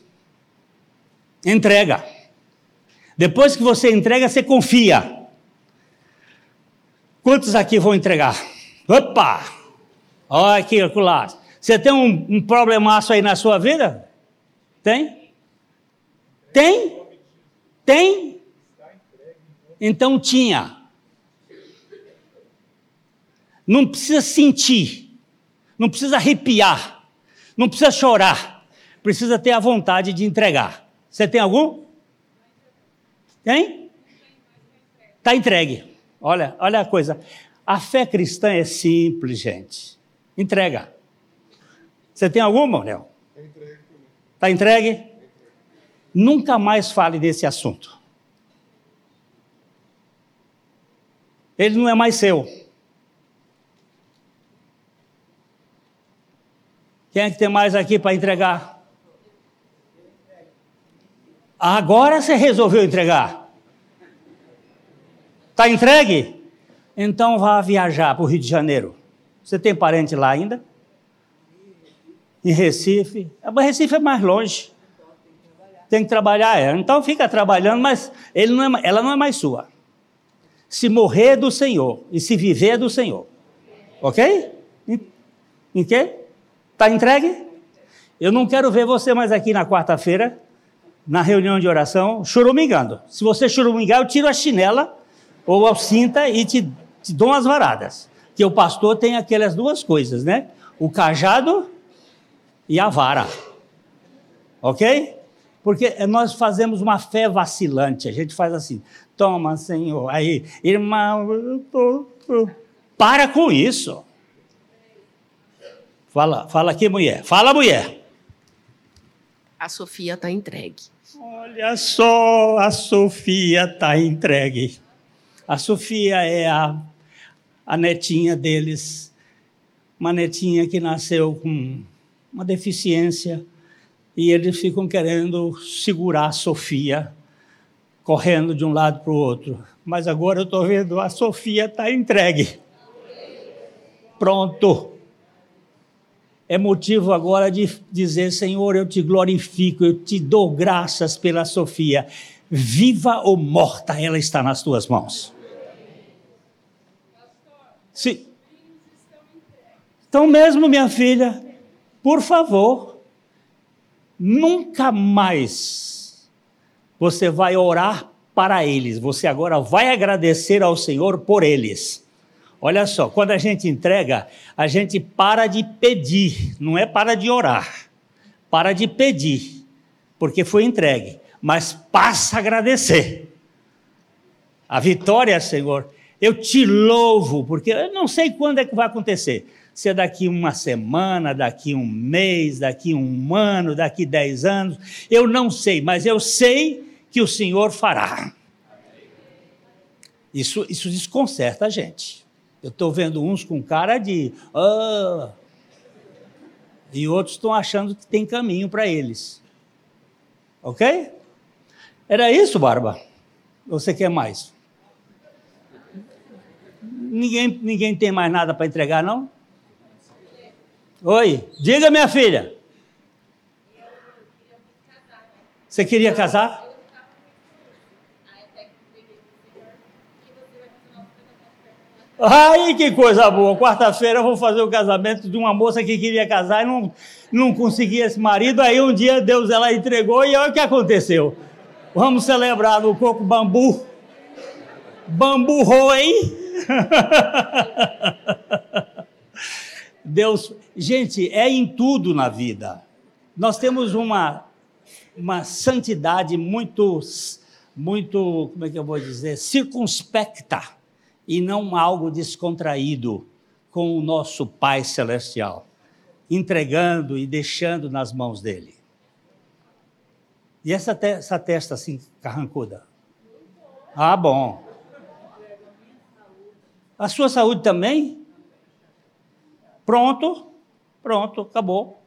Entrega. Depois que você entrega, você confia. Quantos aqui vão entregar? Opa! Olha aqui, lá. Você tem um, um problemaço aí na sua vida? Tem? Tem? Tem? Então tinha. Não precisa sentir, não precisa arrepiar, não precisa chorar, precisa ter a vontade de entregar. Você tem algum? Tem? Está entregue. Olha, olha a coisa. A fé cristã é simples, gente. Entrega. Você tem alguma, Léo? Está entregue? Nunca mais fale desse assunto. Ele não é mais seu. Quem é que tem mais aqui para entregar? Agora você resolveu entregar. Está entregue? Então vá viajar para o Rio de Janeiro. Você tem parente lá ainda? em Recife. Mas Recife é mais longe. Tem que trabalhar, é. Então fica trabalhando, mas não é, ela não é mais sua. Se morrer é do Senhor e se viver é do Senhor. Ok? Em, em quê? Está entregue? Eu não quero ver você mais aqui na quarta-feira, na reunião de oração, churumingando. Se você churumingar, eu tiro a chinela ou a cinta e te, te dou umas varadas. Que o pastor tem aquelas duas coisas, né? O cajado e a vara. Ok? Porque nós fazemos uma fé vacilante. A gente faz assim: toma, Senhor. Aí, irmão, para com isso. Fala, fala aqui, mulher. Fala, mulher. A Sofia está entregue. Olha só, a Sofia está entregue. A Sofia é a, a netinha deles, uma netinha que nasceu com uma deficiência, e eles ficam querendo segurar a Sofia, correndo de um lado para o outro. Mas agora eu estou vendo, a Sofia está entregue. Pronto. É motivo agora de dizer, Senhor, eu te glorifico, eu te dou graças pela Sofia. Viva ou morta, ela está nas tuas mãos. Sim. Então mesmo, minha filha, por favor, nunca mais você vai orar para eles, você agora vai agradecer ao Senhor por eles. Olha só, quando a gente entrega, a gente para de pedir, não é para de orar, para de pedir, porque foi entregue, mas passa a agradecer. A vitória, Senhor, eu te louvo, porque eu não sei quando é que vai acontecer, se é daqui uma semana, daqui um mês, daqui um ano, daqui dez anos, eu não sei, mas eu sei que o Senhor fará. Isso, isso desconcerta a gente. Eu estou vendo uns com cara de. Ah, e outros estão achando que tem caminho para eles. Ok? Era isso, Barba? Você quer mais? Ninguém, ninguém tem mais nada para entregar, não? Oi, diga minha filha. Você queria casar? Ai, que coisa boa! Quarta-feira eu vou fazer o casamento de uma moça que queria casar e não, não conseguia esse marido. Aí um dia Deus ela entregou e olha o que aconteceu. Vamos celebrar no coco bambu. Bambu roi. Deus, gente, é em tudo na vida. Nós temos uma, uma santidade muito, muito, como é que eu vou dizer, circunspecta e não algo descontraído com o nosso Pai Celestial, entregando e deixando nas mãos dele. E essa, te essa testa assim, carrancuda? Ah, bom. A sua saúde também? Pronto, Pronto, acabou.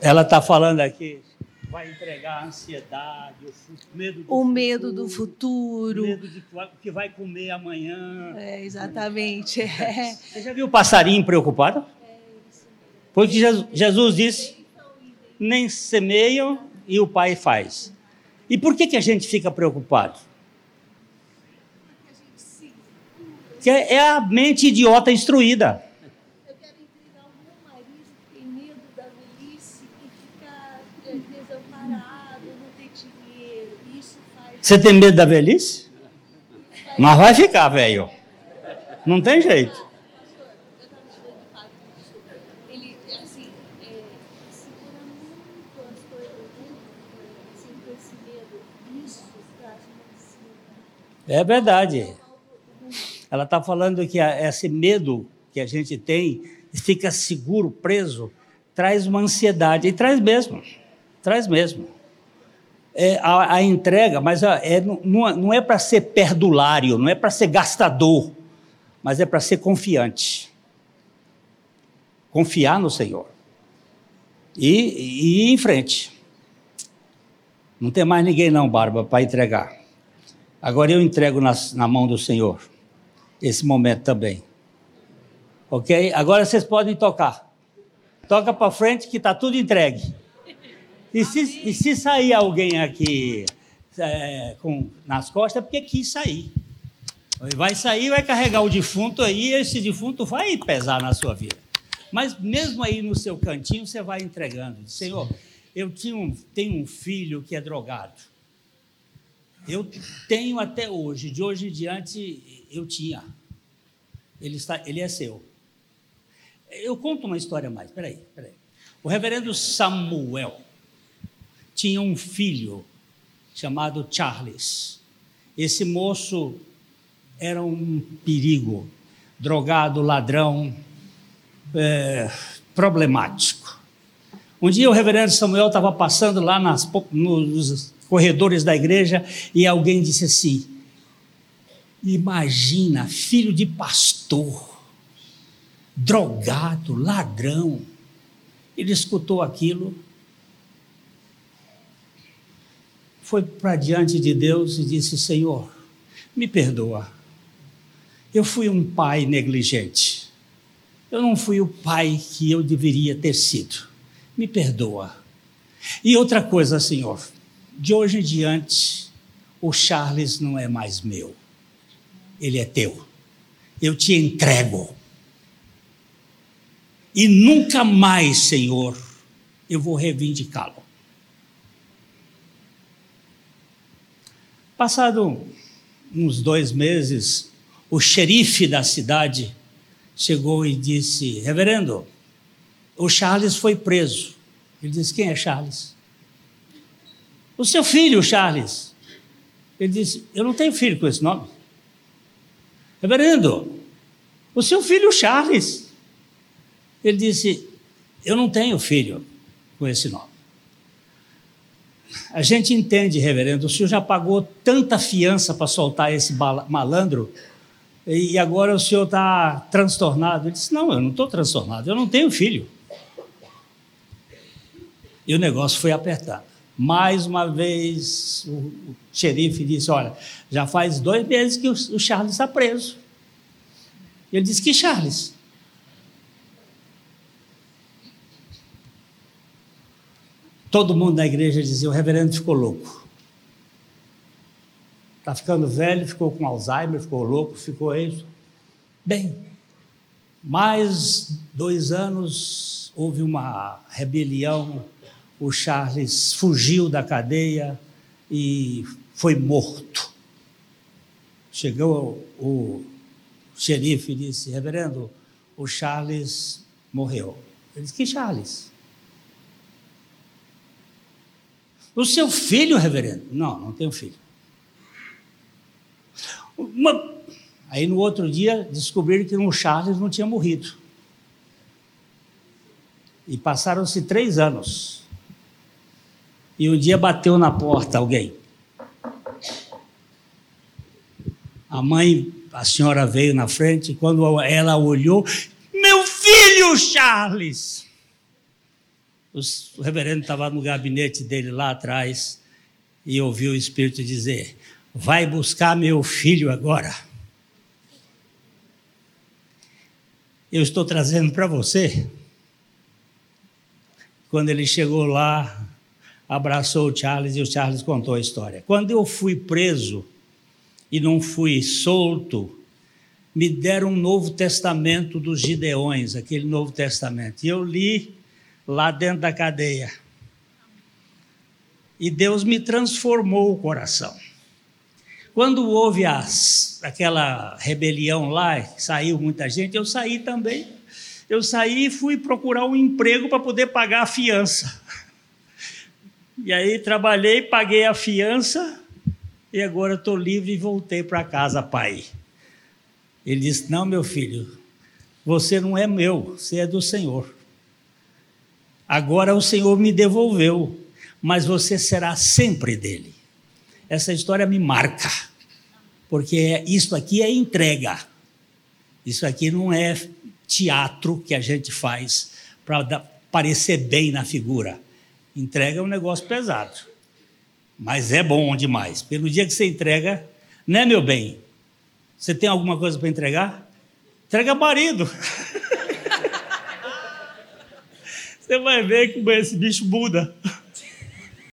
Ela está falando aqui, vai entregar a ansiedade, o medo do o futuro. medo do futuro. O medo de que vai comer amanhã. É, exatamente. É. Você já viu o passarinho preocupado? Foi o que Jesus- disse: nem semeiam e o Pai faz. E por que, que a gente fica preocupado? Que é a mente idiota instruída. Eu quero entregar o meu marido que tem medo da velhice e ficar é, desamparado, não ter dinheiro. Isso faz. Você tem medo da velhice? Mas vai ficar, velho. Não tem jeito. Assim, é, assim, com esse medo. Isso traz uma ansiedade. É verdade. Ela está falando que esse medo que a gente tem, fica seguro, preso, traz uma ansiedade. E traz mesmo. Traz mesmo. É, a, a entrega, mas é, não- não, é para ser perdulário, não é para ser gastador, mas é para ser confiante. Confiar no Senhor. E, e ir em frente. Não tem mais ninguém, não, Barba, para entregar. Agora eu entrego na mão do Senhor esse momento também. Ok? Agora vocês podem tocar. Toca para frente que está tudo entregue. E se, e se sair alguém aqui é, com, nas costas, é porque quis sair. Vai sair, vai carregar o defunto aí, esse defunto vai pesar na sua vida. Mas mesmo aí no seu cantinho, você vai entregando. Senhor, eu um- tenho um filho que é drogado. Eu tenho até hoje, de hoje em diante, eu tinha. Ele, está, ele é seu. Eu conto uma história mais, peraí, peraí. O reverendo Samuel tinha um filho chamado Charles. Esse moço era um perigo, drogado, ladrão, é, problemático. Um dia o reverendo Samuel estava passando lá nas, nos corredores da igreja e alguém disse assim: Imagina, filho de pastor, drogado, ladrão. Ele escutou aquilo, foi para diante de Deus e disse: Senhor, me perdoa. Eu fui um pai negligente. Eu não fui o pai que eu deveria ter sido. Me perdoa. E outra coisa, Senhor, de hoje em diante, o Charles não é mais meu. Ele é teu. Eu te entrego. E nunca mais, Senhor, eu vou reivindicá-lo. Passado uns dois meses, o xerife da cidade chegou e disse: Reverendo, o Charles foi preso. Ele disse: Quem é Charles? O seu filho, Charles. Ele disse: Eu não tenho filho com esse nome. Reverendo, o seu filho, Charles. Ele disse: Eu não tenho filho com esse nome. A gente entende, reverendo, o senhor já pagou tanta fiança para soltar esse malandro e agora o senhor está transtornado. Ele disse: Não, eu não estou transtornado, eu não tenho filho. E o negócio foi apertado. Mais uma vez, o, o xerife disse: Olha, já faz dois meses que o, o Charles está preso. Ele disse: Que Charles? Todo mundo na igreja dizia: O reverendo ficou louco. Está ficando velho, ficou com Alzheimer, ficou louco, ficou isso. Bem, mais dois anos houve uma rebelião, o Charles fugiu da cadeia e foi morto. Chegou o, xerife e disse: Reverendo, o Charles morreu. Ele disse: Que Charles? O seu filho, reverendo? Não, não tenho filho. Uma- Aí no outro dia descobriram que o Charles não tinha morrido. E passaram-se três anos. E um dia bateu na porta alguém. A mãe, a senhora veio na frente, quando ela olhou, meu filho Charles! O reverendo estava no gabinete dele lá atrás e ouviu o Espírito dizer: Vai buscar meu filho agora. Eu estou trazendo para você. Quando ele chegou lá, abraçou o Charles e o Charles contou a história. Quando eu fui preso e não fui solto, me deram um Novo Testamento dos Gideões, aquele Novo Testamento. E eu li lá dentro da cadeia. E Deus me transformou o coração. Quando houve as, aquela rebelião lá, saiu muita gente, eu saí também. Eu saí e fui procurar um emprego para poder pagar a fiança. E aí trabalhei, paguei a fiança e agora estou livre e voltei para casa, pai. Ele disse: Não, meu filho, você não é meu, você é do Senhor. Agora o Senhor me devolveu, mas você será sempre dele. Essa história me marca, porque isso aqui é entrega. Isso aqui não é teatro que a gente faz para parecer bem na figura. Entrega é um negócio pesado, mas é bom demais. Pelo dia que você entrega, né, meu bem? Você tem alguma coisa para entregar? Entrega marido. Você vai ver que esse bicho muda.